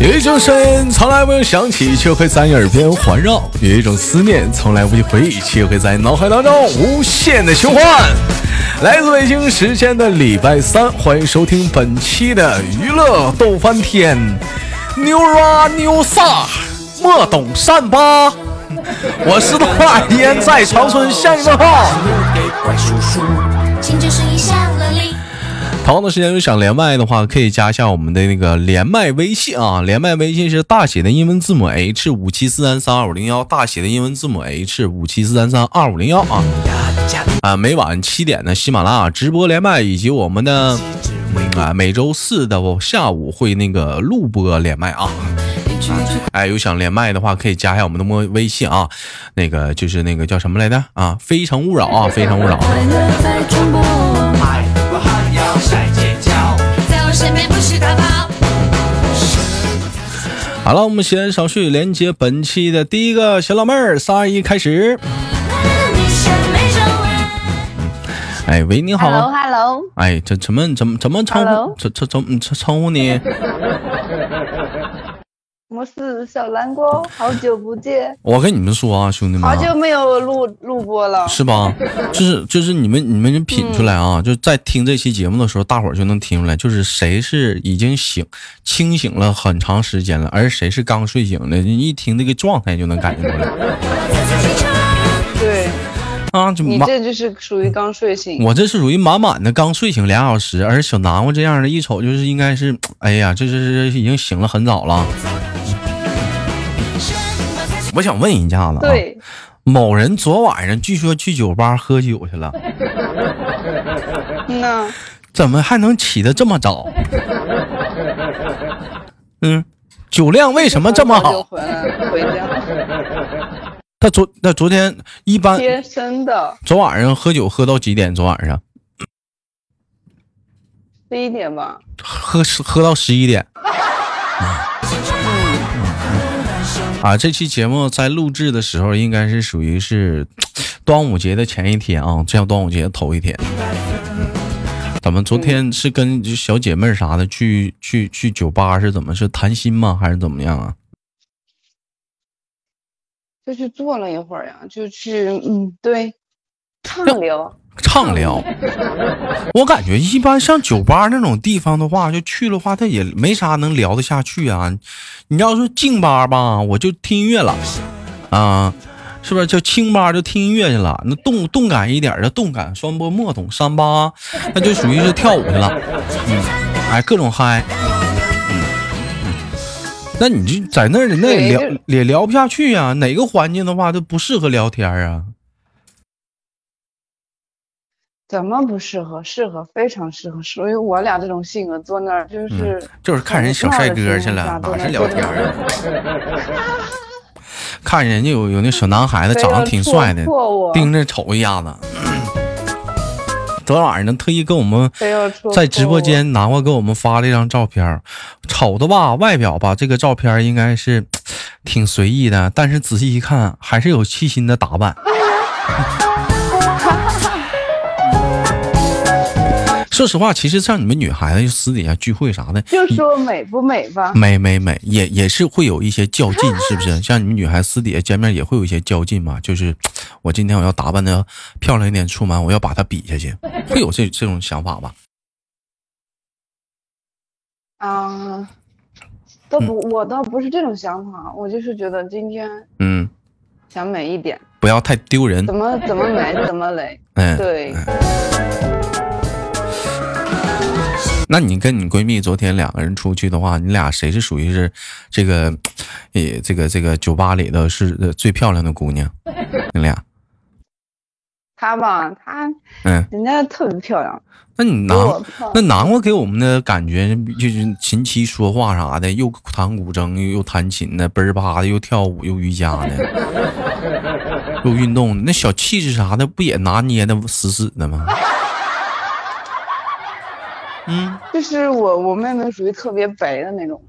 有一种声音从来不用响起，却会在你耳边环绕；有一种思念从来不去回忆，却会在脑海当中无限的循环。来自北京时间的礼拜三，欢迎收听本期的娱乐逗翻天。牛啊牛啥？莫懂善吧？我是豆瓣烟，在长春向你们好。同样的时间，有想连麦的话，可以加一下我们的那个连麦微信啊。连麦微信是大写的英文字母 H 五七四三三二五零幺，大写的英文字母 H 五七四三三二五零幺啊。啊，每晚七点的喜马拉雅直播连麦，以及我们的啊每周四的下午会那个录播连麦啊。哎，有想连麦的话，可以加一下我们的微微信啊。那个就是那个叫什么来着啊？非诚勿扰啊，非诚勿扰。好了，我们闲言少叙，连接本期的第一个小老妹儿，三二一，开始。哎，喂，你好。Hello，Hello。哎，这怎么怎么怎么称呼？怎怎怎么称称呼你？我是小南瓜，好久不见。我跟你们说啊，兄弟们，好久没有录录播了，是吧？就是就是你们你们品出来啊，就在听这期节目的时候，大伙儿就能听出来，就是谁是已经醒清醒了很长时间了，而谁是刚睡醒的，你一听这个状态就能感觉出来。对，啊，就你这就是属于刚睡醒，我这是属于满满的刚睡醒俩小时，而小南瓜这样的一瞅就是应该是，哎呀，这是已经醒了很早了。我想问一下子啊，某人昨晚上据说去酒吧喝酒去了，那怎么还能起得这么早？嗯，酒量为什么这么好？回家。他昨那昨天一般天生的。昨晚上喝酒喝到几点？昨晚上十一点吧。喝喝到十一点。啊，这期节目在录制的时候，应该是属于是端午节的前一天啊，这样端午节头一天。咱们昨天是跟小姐妹啥的去去去酒吧是怎么是谈心吗？还是怎么样啊？就去坐了一会儿呀，就去嗯，对，畅聊。畅聊，我感觉一般像酒吧那种地方的话，就去的话，他也没啥能聊得下去啊。你要说静吧吧，我就听音乐了啊，是不是？叫清吧就听音乐去了。那动动感一点的，动感双波莫懂三八，那就属于是跳舞去了。嗯，哎，各种嗨。嗯嗯，那你就在那儿那也聊也聊不下去呀。哪个环境的话都不适合聊天啊。怎么不适合？适合，非常适合。属于我俩这种性格，坐那儿就是就是看人小帅哥去了，哪是聊天啊？看人家有有那小男孩子长得挺帅的，盯着瞅一下子。昨晚上呢，特意跟我们在直播间南瓜给我们发了一张照片，瞅的吧，外表吧，这个照片应该是挺随意的，但是仔细一看，还是有细心的打扮。说实话，其实像你们女孩子私底下聚会啥的，就说美不美吧？美美美，也也是会有一些较劲，是不是？像你们女孩私底下见面也会有一些较劲嘛？就是我今天我要打扮的漂亮一点出门，我要把她比下去，会有这这种想法吧？啊，都不，我倒不是这种想法，我就是觉得今天嗯，想美一点，不要太丢人。怎么怎么美怎么美？嗯，对。那你跟你闺蜜昨天两个人出去的话，你俩谁是属于是这个，呃，这个这个酒吧里的是最漂亮的姑娘？你俩？她吧，她嗯，人家特别漂亮。那你南那南瓜给我们的感觉就是琴棋说话啥的，又弹古筝又又弹琴的，嘣儿吧的又跳舞又瑜伽的，又运动，那小气质啥的不也拿捏的死死的吗？嗯，就是我我妹妹属于特别白的那种，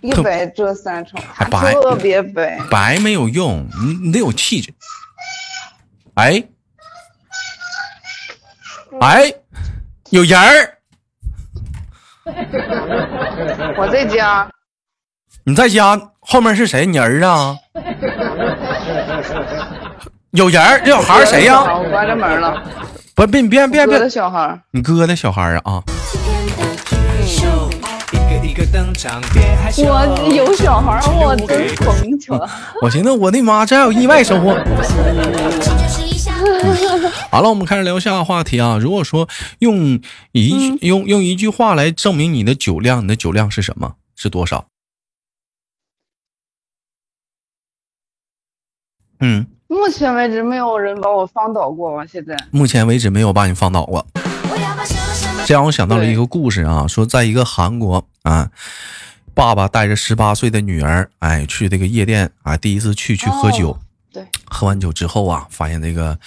一白遮三重，他白特别白。白没有用，你你得有气质。哎，哎，有人儿，我在家，你在家后面是谁？你儿子啊？有人儿，这小孩儿谁呀、我关着门了。不，别别别别哥的，小孩儿，你哥的小孩儿啊我有小孩，我真疯去了。我寻思我的妈，这还有意外收获。好了，我们开始聊下个话题啊。如果说用一、用用一句话来证明你的酒量，你的酒量是什么？是多少？嗯，目前为止没有人把我放倒过吧？现在目前为止没有把你放倒过。这让我想到了一个故事啊，说在一个韩国啊，爸爸带着十八岁的女儿，哎，去这个夜店啊，第一次去去喝酒。哦对，喝完酒之后啊，发现那个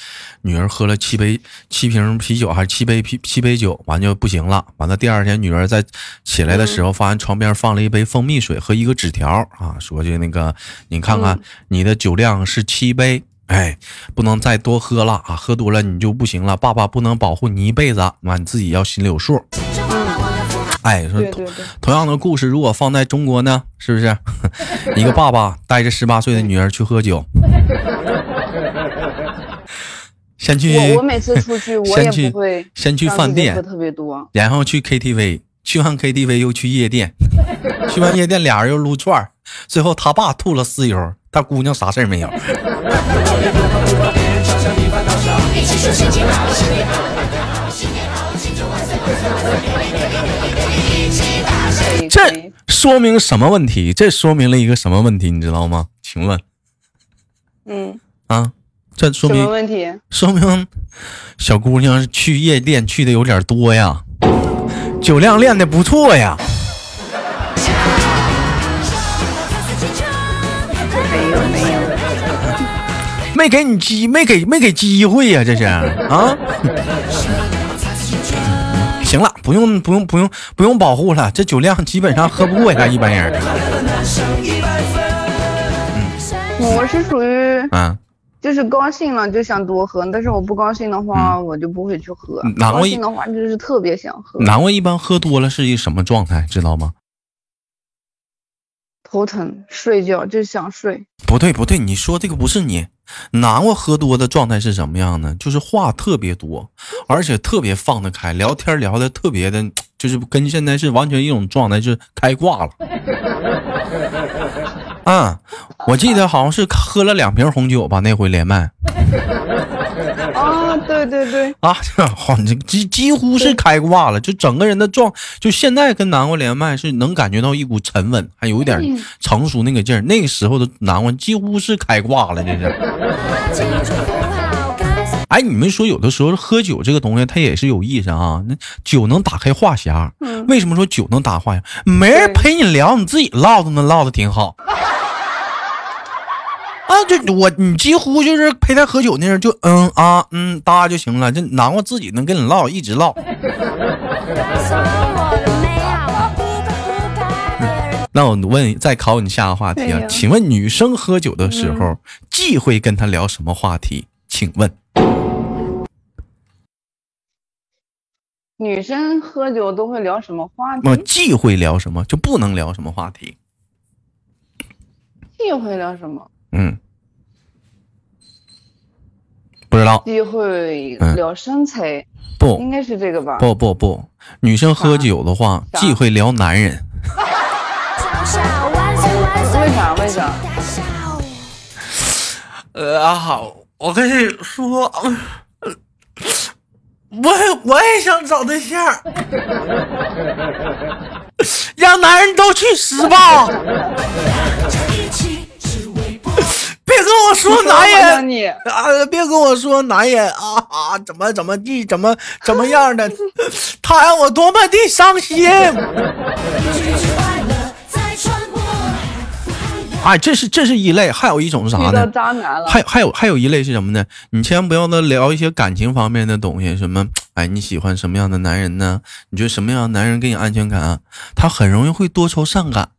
女儿喝了七杯七瓶啤酒还是七杯啤七杯酒，完就不行了。完了第二天女儿在起来的时候，发现床边放了一杯蜂蜜水和一个纸条啊，说就那个你看看你的酒量是七杯。哎，不能再多喝了啊！喝多了你就不行了，爸爸不能保护你一辈子，完你自己要心里有数。哎，说对对对，同样的故事，如果放在中国呢，是不是？一个爸爸带着十八岁的女儿去喝酒，先去我我每次出去我也先去不会先去饭店。然后去 KTV，去完 KTV 又去夜店，去完夜店俩人又撸串儿最后他爸吐了私油，他姑娘啥事儿没有。这以说明什么问题？这说明了一个什么问题？你知道吗？请问嗯，啊，这说什么明问题？说明小姑娘去夜店去的有点多呀，酒量练的不错呀。没给你机，没给没给机会呀、这是啊。行了，不用不用不用不用保护了，这酒量基本上喝不过呀，一般人。我是属于嗯，就是高兴了就想多喝，但是我不高兴的话，我就不会去喝嗯。哪位高兴的话就是特别想喝，南瓜一般喝多了是一什么状态，知道吗？头疼，睡觉就想睡。不对不对，你说这个不是你，南瓜喝多的状态是什么样呢？就是话特别多，而且特别放得开，聊天聊的特别的，就是跟现在是完全一种状态，就是开挂了。嗯、我记得好像是喝了两瓶红酒吧，那回连麦，对对对，啊，好，这几几乎是开挂了，就整个人的状，就现在跟南瓜连麦是能感觉到一股沉稳，还有一点成熟那个劲儿。那个时候的南瓜几乎是开挂了，这是。哎，你们说有的时候喝酒这个东西它也是有意思啊，那酒能打开话匣。嗯为什么说酒能打话匣？没人陪你聊，你自己唠都能唠的挺好。啊，就我你几乎就是陪他喝酒那人就嗯啊嗯哒就行了，就难过自己能跟你唠，一直唠。那我问，再考你下个话题啊，请问女生喝酒的时候，忌讳跟他聊什么话题？请问？女生喝酒都会聊什么话我题？忌讳聊什么，就不能聊什么话题？忌讳聊什么？嗯，不知道。忌讳嗯聊身材，不应该是这个吧？不不不，女生喝酒的话，啥忌讳聊男人。为啥？为啥？呃我跟你说，呃我我也想找对象，让男人都去死吧！说男人你啊！别跟我说男人啊啊！怎么怎么地，怎么怎么样的？他让我多么的伤心！哎，这是这是一类，还有一种是啥呢？渣男了。还有还有还有一类是什么呢？你千万不要呢聊一些感情方面的东西，什么哎你喜欢什么样的男人呢？你觉得什么样的男人给你安全感啊？他很容易会多愁善感。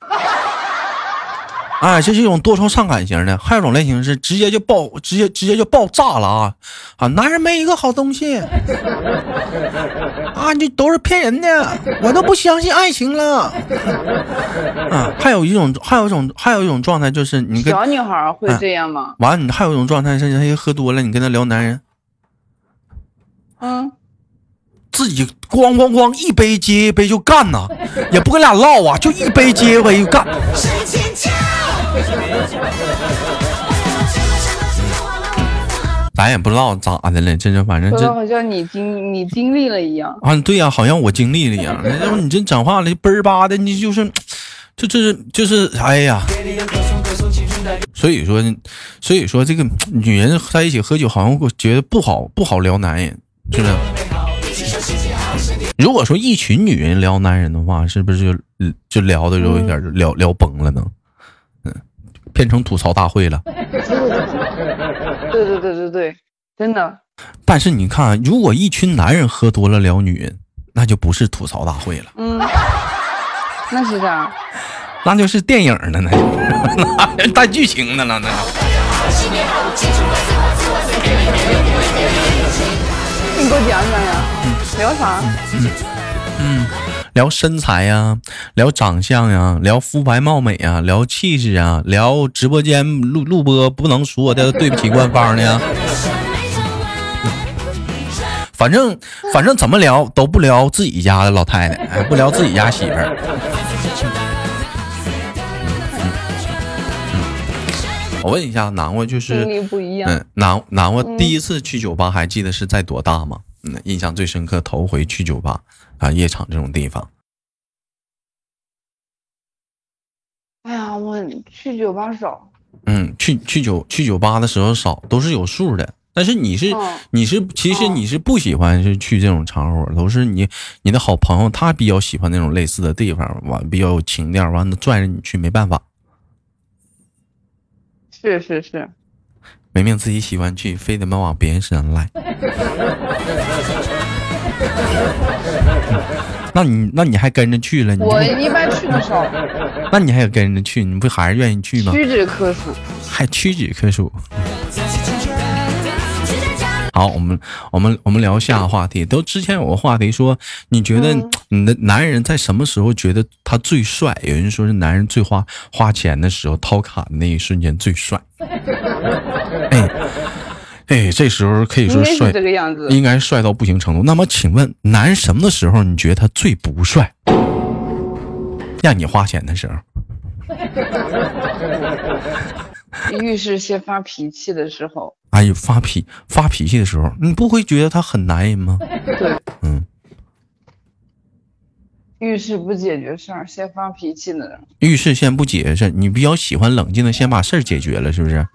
哎，这是一种多愁善感型的，还有一种类型是直接就爆，直接直接就爆炸了啊啊！男人没一个好东西 啊，这都是骗人的，我都不相信爱情了。啊，还有一种，还有一种，还有一种状态就是你跟小女孩会这样吗？完了，你还有一种状态是，他喝多了，你跟他聊男人，嗯，自己咣咣咣一杯接一杯就干呐，也不跟俩唠啊，就一杯接一杯就干。咱也不知道咋的了，这就反正这好像你经你经历了一样。啊，对呀、好像我经历了一样。要不你这讲话了，嘣儿吧的，你就是，就这是就是，哎呀，所以说，所以说这个女人在一起喝酒，好像我觉得不好不好聊男人，是不是？如果说一群女人聊男人的话，是不是就嗯就聊的有一点就聊、聊崩了呢？嗯，变成吐槽大会了。对对对对对，真的。但是你看，如果一群男人喝多了聊女人，那就不是吐槽大会了。嗯，那是啥？那就是电影的呢，那是 带剧情的了，那你给我讲讲呀，聊啥？聊身材呀，聊长相呀，聊肤白貌美呀，聊气质啊，聊直播间录录播不能说的对不起官方的呀。反正反正怎么聊都不聊自己家的老太太，哎，不聊自己家媳妇儿。我问一下，南瓜就是。嗯，南南瓜第一次去酒吧还记得是在多大吗？嗯，印象最深刻，头回去酒吧啊，夜场这种地方。哎呀，我去酒吧少。嗯，去去酒去酒吧的时候少，都是有数的。但是你是、嗯你是其实哦你是不喜欢是去这种场所，都是你你的好朋友他比较喜欢那种类似的地方，完比较有情调，完了拽着你去，没办法，是是是，明明自己喜欢去，非得么往别人身上赖。那你那你还跟着去了？你我一般去的少，那你还跟着去，你不还是愿意去吗？屈指可数。还屈指可数。好，我们我们我们聊下个话题。都之前有个话题说，你觉得嗯你的男人在什么时候觉得他最帅？有人说是男人最花花钱的时候，掏卡的那一瞬间最帅。哎哎，这时候可以说帅，这个样子。应该帅到不行程度。那么，请问男人什么的时候你觉得他最不帅？让你花钱的时候。遇事先发脾气的时候，哎呦，发脾发脾气的时候，你不会觉得他很男人吗？对，嗯，遇事不解决事儿先发脾气的人，遇事先不解决事儿，你比较喜欢冷静的先把事儿解决了，是不是？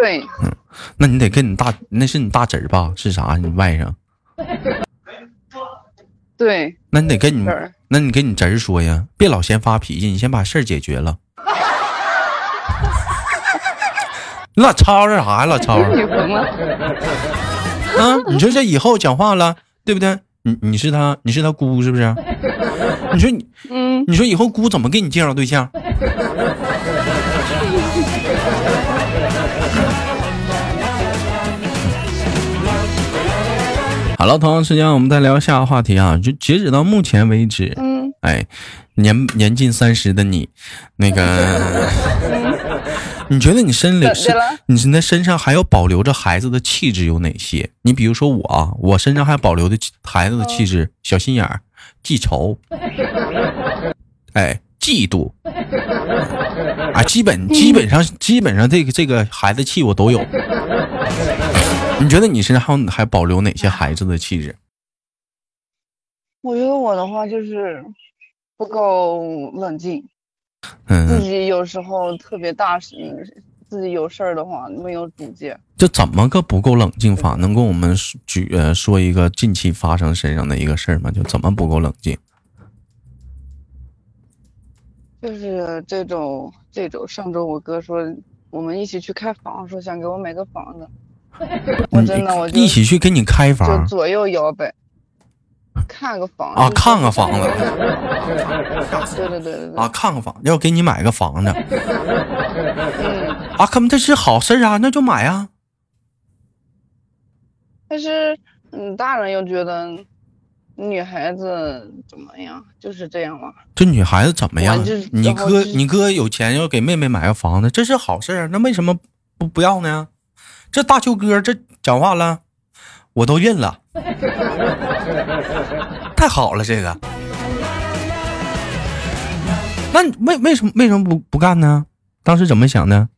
对，嗯那你得跟你大，那是你大侄儿吧？是啥？你外甥？对，那你得跟你，那你跟你侄儿说呀，别老先发脾气，你先把事儿解决了。你老吵吵啥呀？老吵吵？啊！你说这以后讲话了，对不对？你你是他，你是他姑是不是？你说你嗯，你说以后姑怎么给你介绍对象？好了，同样时间我们再聊下个话题啊，就截止到目前为止，嗯，哎，年年近三十的你，那个，你觉得你身里身怎的了。你现在身上还有保留着孩子的气质有哪些？你比如说我啊，我身上还保留的孩子的气质，小心眼儿，记仇，哎，嫉妒，啊，基本基本上基本上这个这个孩子气我都有。你觉得你身上还有还保留哪些孩子的气质？我觉得我的话就是不够冷静，嗯自嗯，己有时候特别大事，自己有事儿的话没有主见。就怎么个不够冷静法？能跟我们举呃说一个近期发生身上的一个事儿吗？就怎么不够冷静？就是这种这种，上周我哥说我们一起去开房，说想给我买个房子，我真的我就一起去给你开就房，左右摇摆，看个房啊，就是看个房子 对对对对对啊，看个房，要给你买个房子嗯，啊，可这是好事啊，那就买啊。但是嗯，大人又觉得女孩子怎么样，就是这样嘛。这女孩子怎么样我就是？你哥你哥有钱要给妹妹买个房子，这是好事啊，那为什么不不要呢？这大秋哥这讲话了，我都认了，太好了，这个。那为为什么为什么不不干呢？当时怎么想的？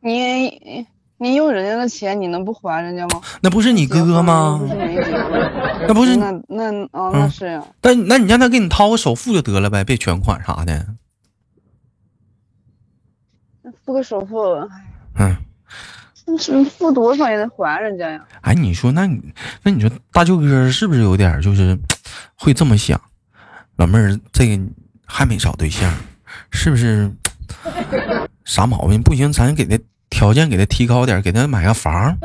你你用人家的钱，你能不还人家吗？那不是你哥哥吗那不是，那那哦，嗯那是呀。但那你让他给你掏个首付就得了呗，别全款啥的。付个首付，嗯，那是付多少也得还人家呀。哎，你说那你那你说大舅哥是不是有点就是会这么想？老妹儿，这个还没找对象，是不是啥毛病？不行，咱给他条件给他提高点，给他买个房，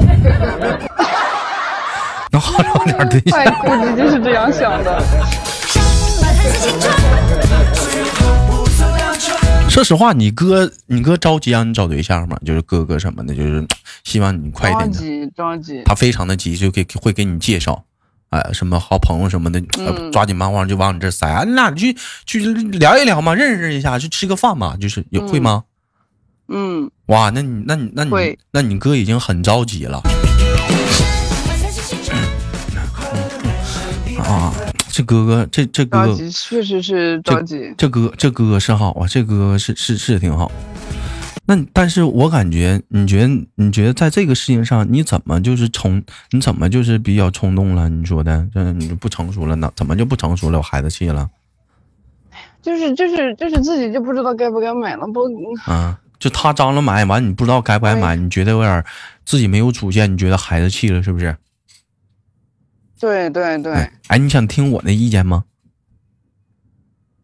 能好找点对象。哎，估计就是这样想的。说实话，你哥你哥着急让你找对象吗？就是哥哥什么的，就是希望你快着点的。急着急，他非常的急，就给会给你介绍，哎、什么好朋友什么的，抓紧忙慌就往你这塞，啊你俩去去聊一聊嘛，认识一下，去吃个饭嘛，就是有会吗？嗯，哇，那你那你那你会那你哥已经很着急了 啊！这哥哥，这这哥哥，确实是着急。这哥这哥哥是好啊，这哥哥是是是挺好。那你但是我感觉，你觉得你觉得在这个事情上，你怎么就是冲？你怎么就是比较冲动了？你说的，这你就不成熟了呢？怎么就不成熟了？有孩子气了就是就是就是自己就不知道该不该买了，不，啊？就他张罗买完，你不知道该不该买，你觉得有点儿自己没有主见，你觉得孩子气了是不是？对对对，哎，哎，你想听我的意见吗？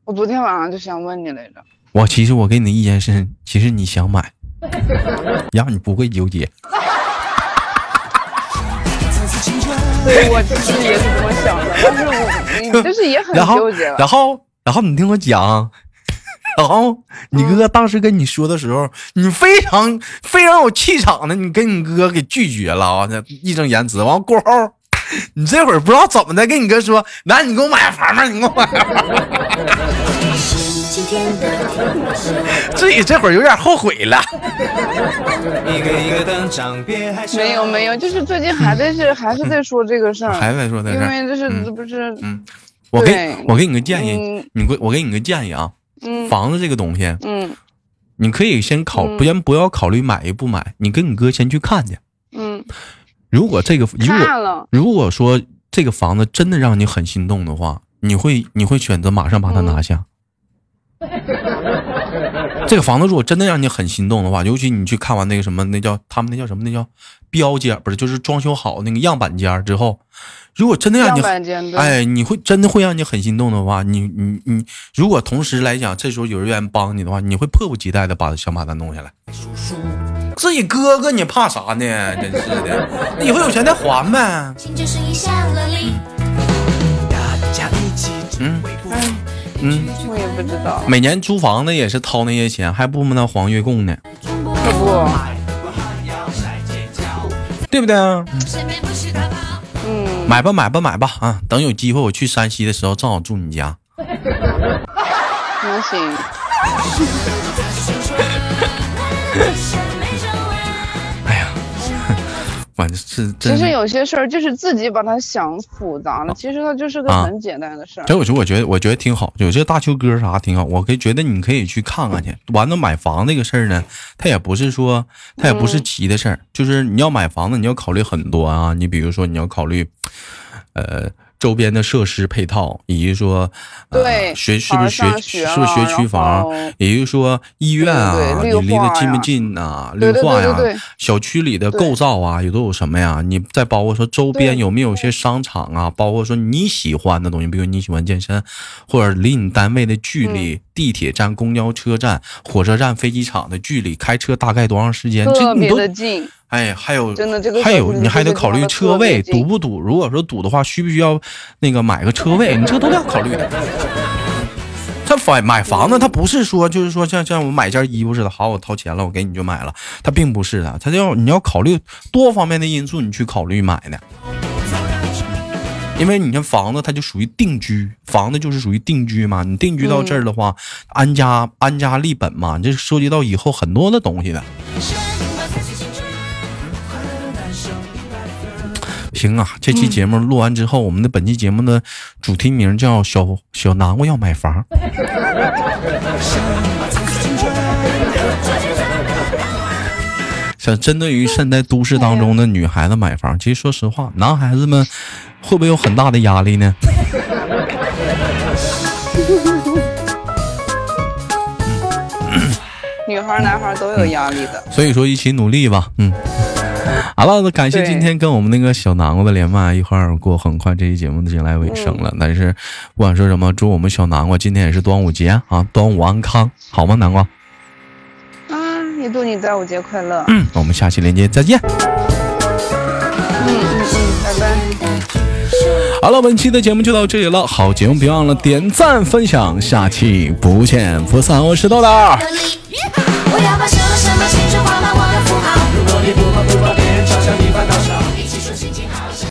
我昨天晚上就想问你来着。我其实我给你的意见是，其实你想买，让你不会纠结。对 我其实也是这么想的，但是我你就是也很然后纠结了。然后，然后你听我讲，然后你哥当时跟你说的时候，你非常非常有气场的，你跟你哥给拒绝了啊，那义正言辞。完过后，你这会儿不知道怎么的，跟你哥说，来，你给我买房吧，你给我买。房。自己这会儿有点后悔了。没有没有，就是最近还在是 还是在说这个事儿，还在说这个事儿，为这是嗯这不是嗯，我给我给你个建议，嗯。你给我给你个建议啊，嗯。房子这个东西，嗯。你可以先考，先不要考虑买与不买，你跟你哥先去看去。嗯，如果这个如果，如果说这个房子真的让你很心动的话，你会你会选择马上把它拿下。这个房子如果真的让你很心动的话，尤其你去看完那个什么，那叫他们那叫什么，那叫标间，不是就是装修好那个样板间儿之后，如果真的让你哎，你会真的会让你很心动的话，你你你，如果同时来讲，这时候有人愿意帮你的话，你会迫不及待的把想把它弄下来。自己哥哥，你怕啥呢？真是的，那以后有钱再还呗。嗯嗯，我也不知道，每年租房子也是掏那些钱，还不那黄月供呢，可不，对不对？身边不是大宝，嗯，买吧买吧买吧啊！等有机会我去山西的时候，正好住你家。那行，是其实。有些事儿就是自己把它想复杂了，其实它就是个啊很简单的事儿。这、啊我觉，我觉得我觉得挺好，有些大邱哥啥挺好。我可以觉得你可以去看看去。完了买房这个事儿呢，它也不是说它也不是急的事儿，就是你要买房子，你要考虑很多啊。你比如说你要考虑，呃。周边的设施配套，以及说，呃、对学是不是学是不是学区房，也就是说医院啊，对对你离得近不近呐、绿化呀，小区里的构造啊，有都有什么呀？你再包括说周边有没有一些商场啊？包括说你喜欢的东西，比如你喜欢健身，或者离你单位的距嗯离，地铁站、公交车站、火车站、飞机场的距离，开车大概多长时间？这特别你都的近，哎，还有真的这个还有，你还得考虑车位堵不堵。如果说堵的话，需不需要那个买个车位？你这都要考虑的。他买买房子，他不是说就是说像像我买件衣服似的，好，我掏钱了，我给你就买了，他并不是的，他要你要考虑多方面的因素，你去考虑买的。因为你看房子，它就属于定居，房子就是属于定居嘛。你定居到这儿的话，安家安家立本嘛，这涉及到以后很多的东西的。行啊，这期节目录完之后，我们的本期节目的主题名叫“小小南瓜要买房”。想针对于现在都市当中的女孩子买房，其实说实话，男孩子们会不会有很大的压力呢？女孩男孩都有压力的。所以说一起努力吧，嗯。好了，感谢今天跟我们那个小南瓜的连麦，一会儿过，很快这期节目就迎来尾声了。但是不管说什么，祝我们小南瓜今天也是端午节啊，端午安康，好吗？南瓜，啊，也祝你端午节快乐。嗯，那我们下期连接再见。嗯嗯嗯，拜拜。好了，本期的节目就到这里了，好节目别忘了点赞分享，下期不见不散。我是豆豆。我要把什么什么情 viva